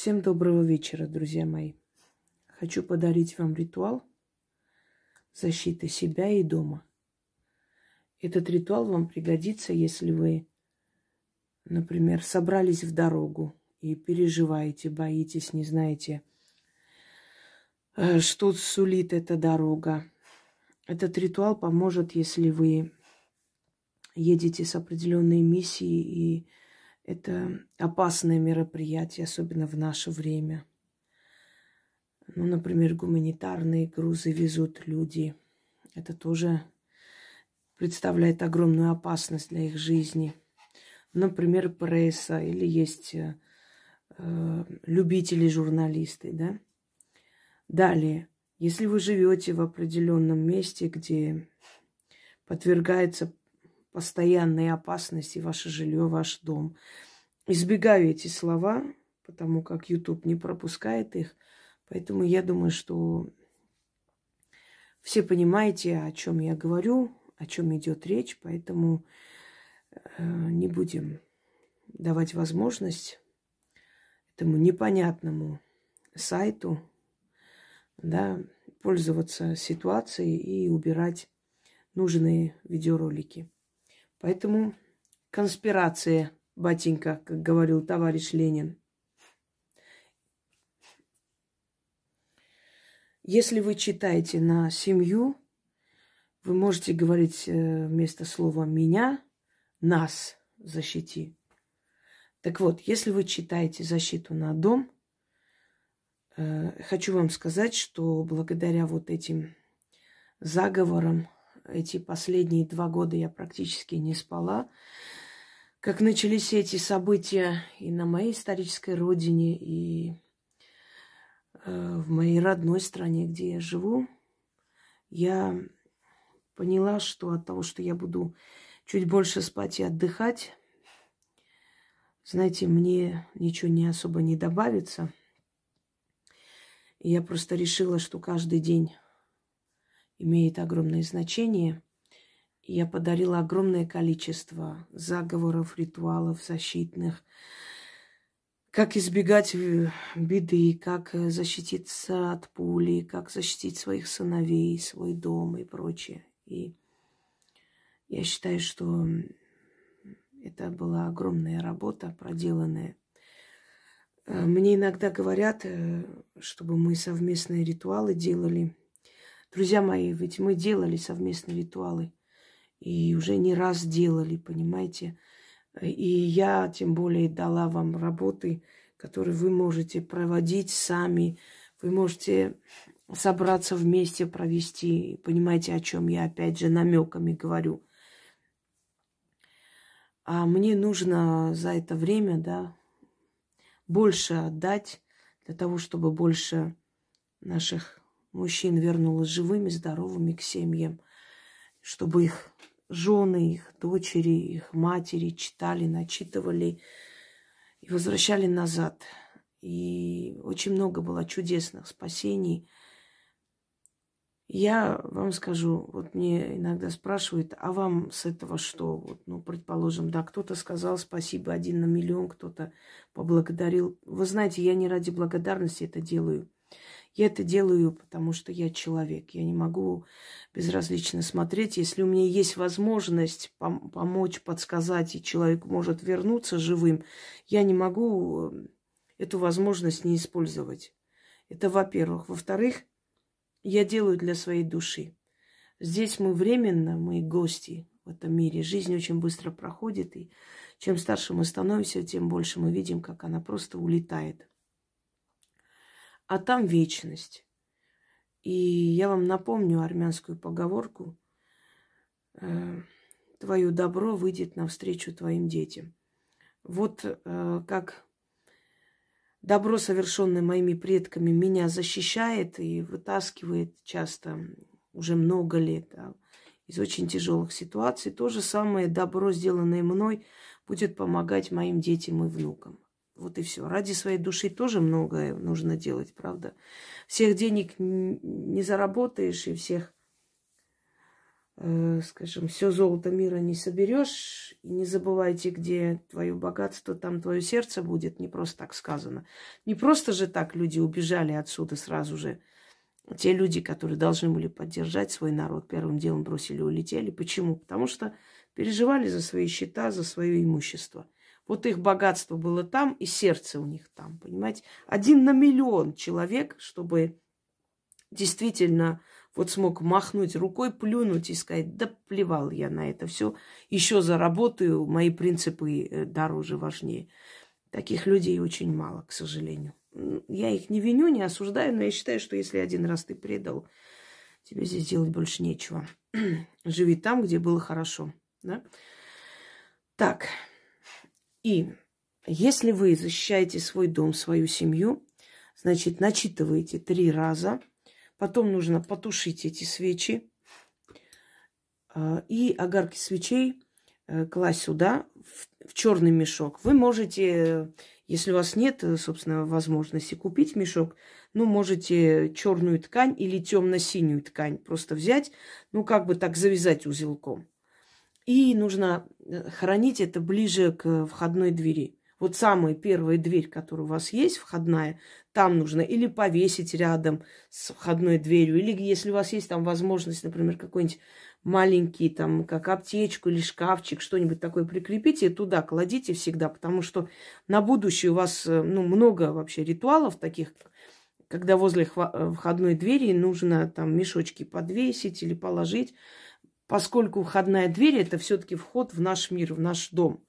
Всем доброго вечера, друзья мои. Хочу подарить вам ритуал защиты себя и дома. Этот ритуал вам пригодится, если вы, например, собрались в дорогу и переживаете, боитесь, не знаете, э, что сулит эта дорога. Этот ритуал поможет, если вы едете с определенной миссией и это опасное мероприятие, особенно в наше время. Ну, например, гуманитарные грузы везут люди. Это тоже представляет огромную опасность для их жизни. Например, пресса или есть э, любители журналисты, да. Далее, если вы живете в определенном месте, где подвергается постоянной опасности ваше жилье, ваш дом. Избегаю эти слова, потому как YouTube не пропускает их. Поэтому я думаю, что все понимаете, о чем я говорю, о чем идет речь, поэтому э, не будем давать возможность этому непонятному сайту да, пользоваться ситуацией и убирать нужные видеоролики. Поэтому конспирация, батенька, как говорил товарищ Ленин. Если вы читаете на семью, вы можете говорить э, вместо слова «меня» «нас защити». Так вот, если вы читаете защиту на дом, э, хочу вам сказать, что благодаря вот этим заговорам, эти последние два года я практически не спала. Как начались эти события и на моей исторической родине, и э, в моей родной стране, где я живу, я поняла, что от того, что я буду чуть больше спать и отдыхать, знаете, мне ничего не особо не добавится. И я просто решила, что каждый день имеет огромное значение. Я подарила огромное количество заговоров, ритуалов защитных, как избегать беды, как защититься от пули, как защитить своих сыновей, свой дом и прочее. И я считаю, что это была огромная работа, проделанная. Мне иногда говорят, э, чтобы мы совместные ритуалы делали – Друзья мои, ведь мы делали совместные ритуалы. И уже не раз делали, понимаете. И я тем более дала вам работы, которые вы можете проводить сами. Вы можете собраться вместе, провести. Понимаете, о чем я опять же намеками говорю. А мне нужно за это время, да, больше отдать для того, чтобы больше наших мужчин вернулась живыми, здоровыми к семьям, чтобы их жены, их дочери, их матери читали, начитывали и возвращали назад. И очень много было чудесных спасений. Я вам скажу, вот мне иногда спрашивают, а вам с этого что? Вот, ну, предположим, да, кто-то сказал спасибо один на миллион, кто-то поблагодарил. Вы знаете, я не ради благодарности это делаю. Я это делаю, потому что я человек. Я не могу безразлично смотреть. Если у меня есть возможность пом- помочь, подсказать, и человек может вернуться живым, я не могу э, эту возможность не использовать. Это во-первых. Во-вторых, я делаю для своей души. Здесь мы временно, мы гости в этом мире. Жизнь очень быстро проходит, и чем старше мы становимся, тем больше мы видим, как она просто улетает а там вечность. И я вам напомню армянскую поговорку э, «Твое добро выйдет навстречу твоим детям». Вот э, как добро, совершенное моими предками, меня защищает и вытаскивает часто, уже много лет, из очень тяжелых ситуаций. То же самое добро, сделанное мной, будет помогать моим детям и внукам. Вот и все. Ради своей души тоже многое нужно делать, правда. Всех денег не заработаешь и всех э, скажем, все золото мира не соберешь. И не забывайте, где твое богатство, там твое сердце будет. Не просто так сказано. Не просто же так люди убежали отсюда сразу же. Те люди, которые должны были поддержать свой народ, первым делом бросили, улетели. Почему? Потому что переживали за свои счета, за свое имущество. Вот их богатство было там, и сердце у них там, понимаете? Один на миллион человек, чтобы действительно вот смог махнуть рукой, плюнуть и сказать, да плевал я на это все, еще заработаю, мои принципы э, дороже, важнее. Таких людей очень мало, к сожалению. Я их не виню, не осуждаю, но я считаю, что если один раз ты предал, тебе здесь делать больше нечего. Живи там, где было хорошо. Да? Так, и если вы защищаете свой дом, свою семью, значит, начитываете три раза, потом нужно потушить эти свечи, а, и огарки свечей э, класть сюда, в, в черный мешок. Вы можете если у вас нет, э, собственно, возможности купить мешок, ну, можете черную ткань или темно-синюю ткань просто взять, ну, как бы так завязать узелком. И нужно э, хранить это ближе к входной двери. Вот самая первая дверь, которая у вас есть, входная, там нужно или повесить рядом с входной дверью, или если у вас есть там возможность, например, какой-нибудь маленький, там, как аптечку или шкафчик, что-нибудь такое прикрепите туда кладите всегда, потому что на будущее у вас, э, ну, много вообще ритуалов таких, когда возле э, входной двери нужно там мешочки подвесить или положить, поскольку входная дверь это все-таки вход в наш мир, в наш дом,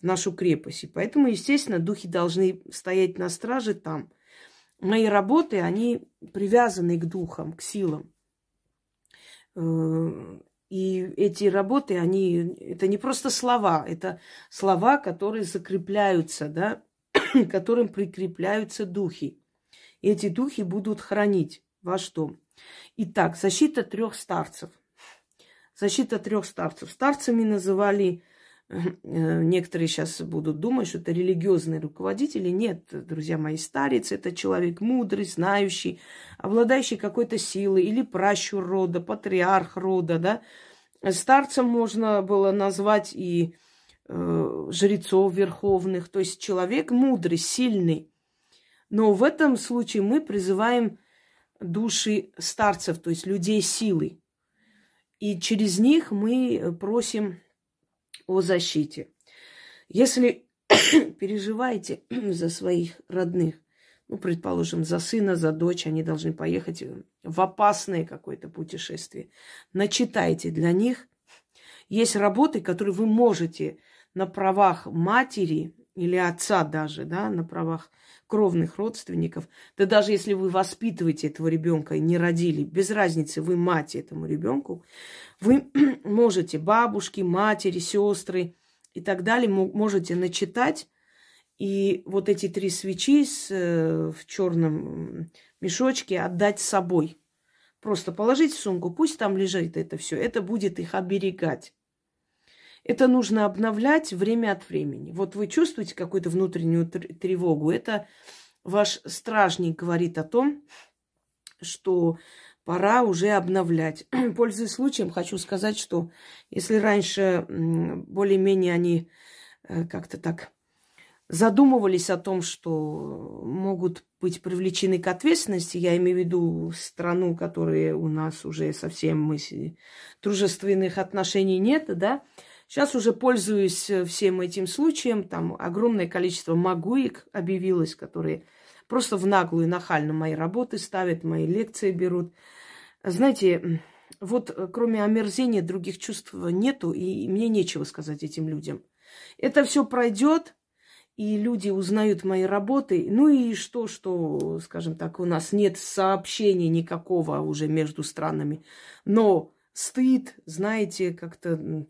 в нашу крепость. И поэтому, естественно, духи должны стоять на страже там. Мои работы, они привязаны к духам, к силам. Э, и эти работы, они, это не просто слова, это слова, которые закрепляются, да, которым прикрепляются духи. И эти духи будут хранить ваш дом. Итак, защита трех старцев. Защита трех старцев. Старцами называли Э, некоторые сейчас будут думать, что это религиозные руководители. Нет, друзья мои, старец – это человек мудрый, знающий, обладающий какой-то силой, или пращур рода, патриарх рода, да. Старцем можно было назвать и э, жрецов верховных, то есть человек мудрый, сильный. Но в этом случае мы призываем души старцев, то есть людей силы. И через них мы просим о защите. Если переживаете за своих родных, ну, предположим, за сына, за дочь, они должны поехать в опасное какое-то путешествие. Начитайте для них. Есть работы, которые вы можете на правах матери или отца даже, да, на правах кровных родственников, да даже если вы воспитываете этого ребенка и не родили, без разницы, вы мать этому ребенку, вы можете бабушки, матери, сестры и так далее, можете начитать и вот эти три свечи с, э, в черном мешочке отдать с собой. Просто положить в сумку, пусть там лежит это все. Это будет их оберегать. Это нужно обновлять время от времени. Вот вы чувствуете какую-то внутреннюю тревогу. Это ваш стражник говорит о том, что пора уже обновлять. Пользуясь случаем, хочу сказать, что если раньше более-менее они э, как-то так задумывались о том, что могут быть привлечены к ответственности, я имею в виду страну, которая у нас уже совсем мы дружественных отношений нет, да, Сейчас уже пользуюсь э, всем этим случаем. Там огромное количество магуек объявилось, которые просто в наглую, нахально мои работы ставят, мои лекции берут. Знаете, вот э, кроме омерзения других чувств нету, и мне нечего сказать этим людям. Это все пройдет, и люди узнают мои работы. Ну и что, что, скажем так, у нас нет сообщения никакого уже между странами. Но стыд, знаете, как-то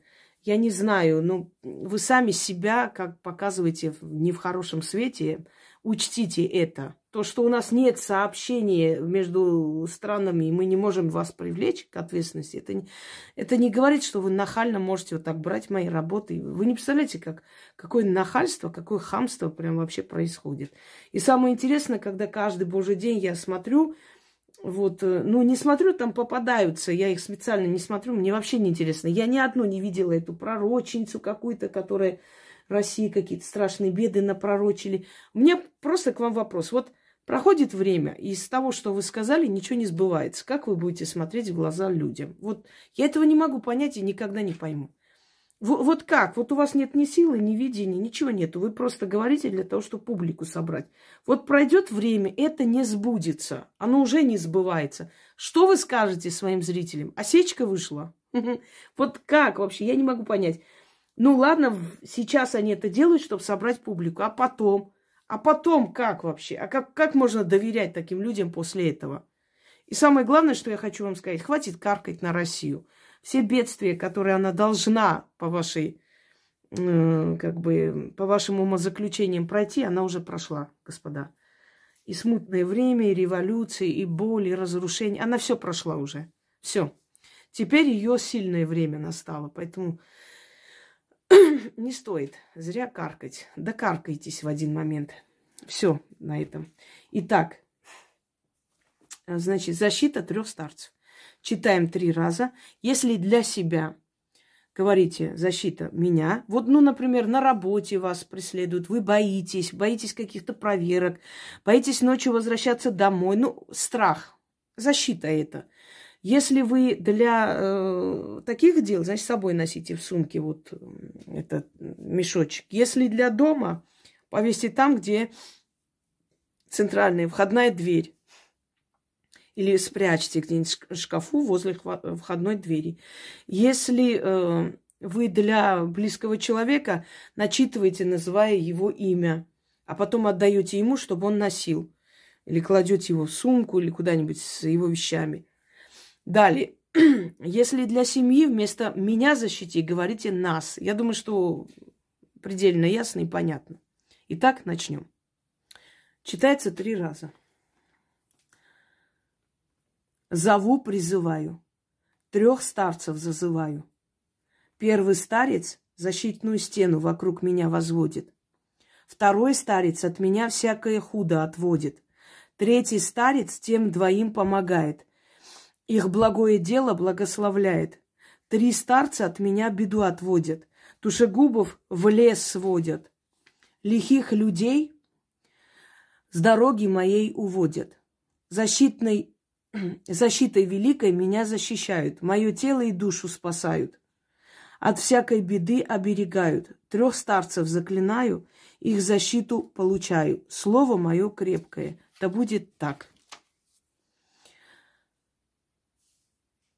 я не знаю, ну, вы сами себя, как показываете, не в хорошем свете, учтите это. То, что у нас нет сообщения между странами, и мы не можем вас привлечь к ответственности, это не, это не говорит, что вы нахально можете вот так брать мои работы. Вы не представляете, как, какое нахальство, какое хамство прям вообще происходит. И самое интересное, когда каждый божий день я смотрю, вот, э, ну, не смотрю, там попадаются, я их специально не смотрю, мне вообще не интересно. Я ни одну не видела эту пророчницу какую-то, которая России какие-то страшные беды напророчили. У меня просто к вам вопрос. Вот проходит время, и из того, что вы сказали, ничего не сбывается. Как вы будете смотреть в глаза людям? Вот я этого не могу понять и никогда не пойму. Вот как? Вот у вас нет ни силы, ни видения, ничего нету. Вы просто говорите для того, чтобы публику собрать. Вот пройдет время, это не сбудется. Оно уже не сбывается. Что вы скажете своим зрителям? Осечка вышла? Вот как вообще? Я не могу понять. Ну ладно, сейчас они это делают, чтобы собрать публику. А потом? А потом как вообще? А как, как можно доверять таким людям после этого? И самое главное, что я хочу вам сказать, хватит каркать на Россию все бедствия, которые она должна по вашей, э, как бы, по вашим умозаключениям пройти, она уже прошла, господа. И смутное время, и революции, и боль, и разрушение. Она все прошла уже. Все. Теперь ее сильное время настало. Поэтому не стоит зря каркать. Докаркайтесь в один момент. Все на этом. Итак, значит, защита трех старцев читаем три раза. Если для себя говорите защита меня, вот, ну, например, на работе вас преследуют, вы боитесь, боитесь каких-то проверок, боитесь ночью возвращаться домой, ну, страх, защита это. Если вы для э, таких дел, значит, с собой носите в сумке вот этот мешочек. Если для дома, повесьте там, где центральная входная дверь. Или спрячьте где-нибудь в шкафу возле входной двери. Если э, вы для близкого человека начитываете, называя его имя, а потом отдаете ему, чтобы он носил. Или кладете его в сумку или куда-нибудь с его вещами. Далее. Если для семьи вместо меня защити говорите нас. Я думаю, что предельно ясно и понятно. Итак, начнем. Читается три раза. Зову, призываю. Трех старцев зазываю. Первый старец защитную стену вокруг меня возводит. Второй старец от меня всякое худо отводит. Третий старец тем двоим помогает. Их благое дело благословляет. Три старца от меня беду отводят. Тушегубов в лес сводят. Лихих людей с дороги моей уводят. Защитной защитой великой меня защищают, мое тело и душу спасают. От всякой беды оберегают. Трех старцев заклинаю, их защиту получаю. Слово мое крепкое. Да будет так.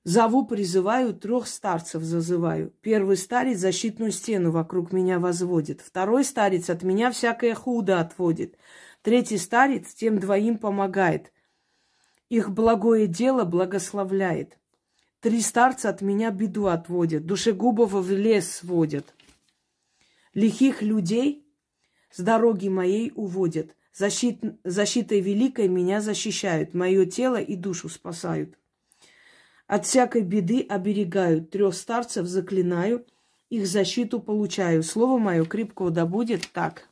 Зову, призываю, трех старцев зазываю. Первый старец защитную стену вокруг меня возводит. Второй старец от меня всякое худо отводит. Третий старец тем двоим помогает. Их благое дело благословляет. Три старца от меня беду отводят, душегубов в лес сводят. Лихих людей с дороги моей уводят. Защит, защитой великой меня защищают, мое тело и душу спасают. От всякой беды оберегают, трех старцев заклинаю, их защиту получаю. Слово мое крепкого да будет так.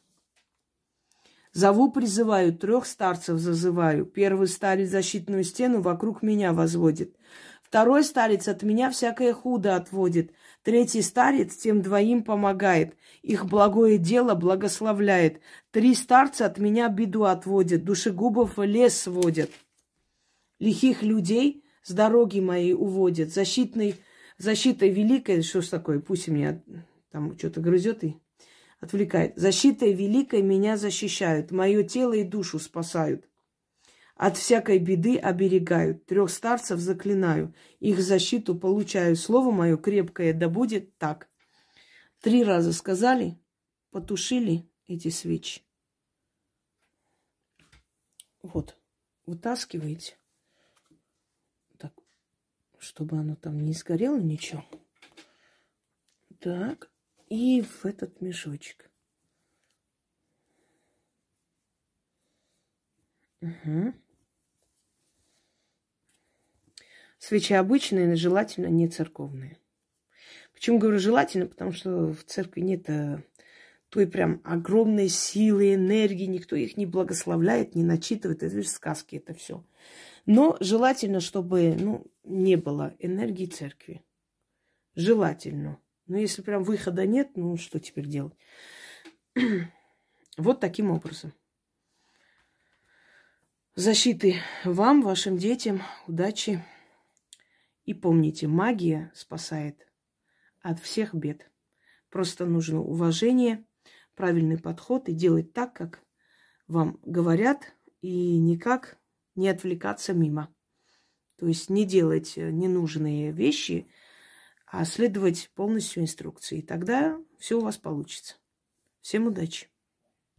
Зову, призываю, трех старцев зазываю. Первый старец защитную стену вокруг меня возводит. Второй старец от меня всякое худо отводит. Третий старец тем двоим помогает. Их благое дело благословляет. Три старца от меня беду отводят. Душегубов в лес сводят. Лихих людей с дороги моей уводят. Защитной, защитой великой, что ж такое, пусть меня там что-то грызет и отвлекает. Защитой великой меня защищают, мое тело и душу спасают. От всякой беды оберегают, трех старцев заклинаю, их защиту получаю. Слово мое крепкое, да будет так. Три раза сказали, потушили эти свечи. Вот, вытаскиваете. Так, чтобы оно там не сгорело ничего. Так, и в этот мешочек. Угу. Свечи обычные, желательно не церковные. Почему говорю желательно? Потому что в церкви нет той прям огромной силы, энергии, никто их не благословляет, не начитывает. Это же сказки, это все. Но желательно, чтобы ну, не было энергии церкви. Желательно. Но если прям выхода нет, ну что теперь делать? вот таким образом. Защиты вам, вашим детям, удачи. И помните, магия спасает от всех бед. Просто нужно уважение, правильный подход и делать так, как вам говорят, и никак не отвлекаться мимо. То есть не делать ненужные вещи, а следовать полностью инструкции. И тогда все у вас получится. Всем удачи!